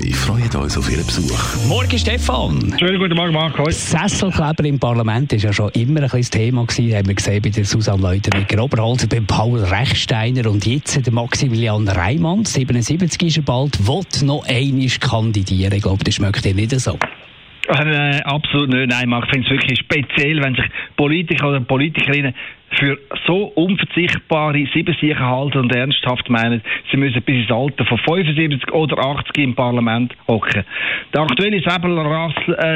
Wir freuen uns auf Ihren Besuch. Morgen, Stefan. Schönen guten Morgen, Markus. Sesselkleber im Parlament war ja schon immer ein das Thema gewesen, haben wir gesehen bei der Susanne Leutenegger Oberholzer, beim Paul Rechsteiner und jetzt der Maximilian Reimann, 77 ist er bald, will noch einmal kandidieren. Ich glaube, das schmeckt dir nicht so. Äh, absolut nicht. Nein, ich finde es wirklich speziell, wenn sich Politiker oder Politikerinnen für so unverzichtbare Siebensicher halten und ernsthaft meinen, sie müssen bis ins Alter von 75 oder 80 im Parlament hocken. Der aktuelle äh,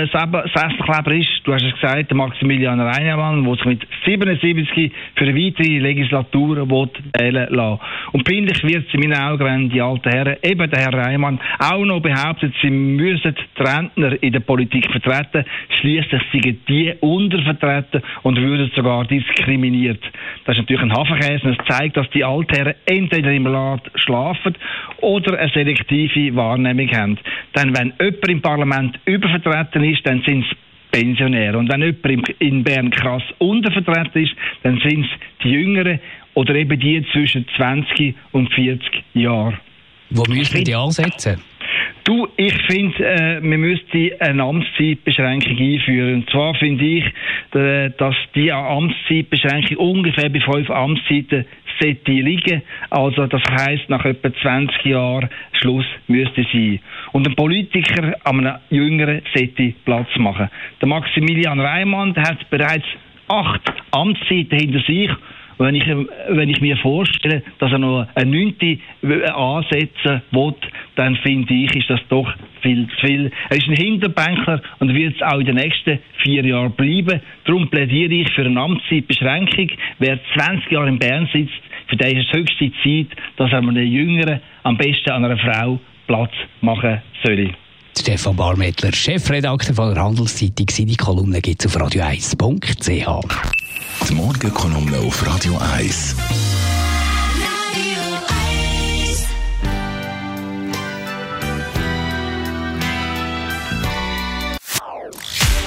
Sesselkleber ist, du hast es gesagt, der Maximilian Reinemann, der sich mit 77 für eine weitere Legislatur wählen lassen Und peinlich wird es in meinen Augen, wenn die alten Herren, eben der Herr Reimann, auch noch behauptet, sie müssen die Rentner in der Politik vertreten, schließlich seien die untervertreten und würden sogar diskriminieren passiert. Das ist natürlich ein Hafenkäse und es zeigt, dass die Altherren entweder im Rat schlafen oder eine selektive Wahrnehmung haben. Denn wenn jemand im Parlament übervertreten ist, dann sind es Pensionäre. Und wenn jemand in Bern krass untervertreten ist, dann sind es die Jüngeren oder eben die zwischen 20 und 40 Jahren. Wo müssen die ansetzen? Du, ich finde, äh, man müsste eine Amtszeitbeschränkung einführen. Und zwar finde ich, äh, dass die Amtszeitbeschränkung ungefähr bei fünf Amtszeiten sollte liegen. Also das heißt, nach etwa 20 Jahren Schluss müsste sein. Und ein Politiker an einem Jüngeren sollte Platz machen. Der Maximilian Reimann hat bereits acht Amtszeiten hinter sich wenn ich, wenn ich mir vorstelle, dass er noch eine neunte ansetzen will, dann finde ich, ist das doch viel zu viel. Er ist ein Hinterbänkler und wird es auch in den nächsten vier Jahren bleiben. Darum plädiere ich für eine Amtszeitbeschränkung. Wer 20 Jahre in Bern sitzt, für den ist es höchste Zeit, dass er einem Jüngeren, am besten an einer Frau, Platz machen soll. Stefan Barmettler, Chefredakteur von der Handelszeitung. Seine Kolumne gibt es auf radio1.ch. Die Morgenkolumne auf Radio 1.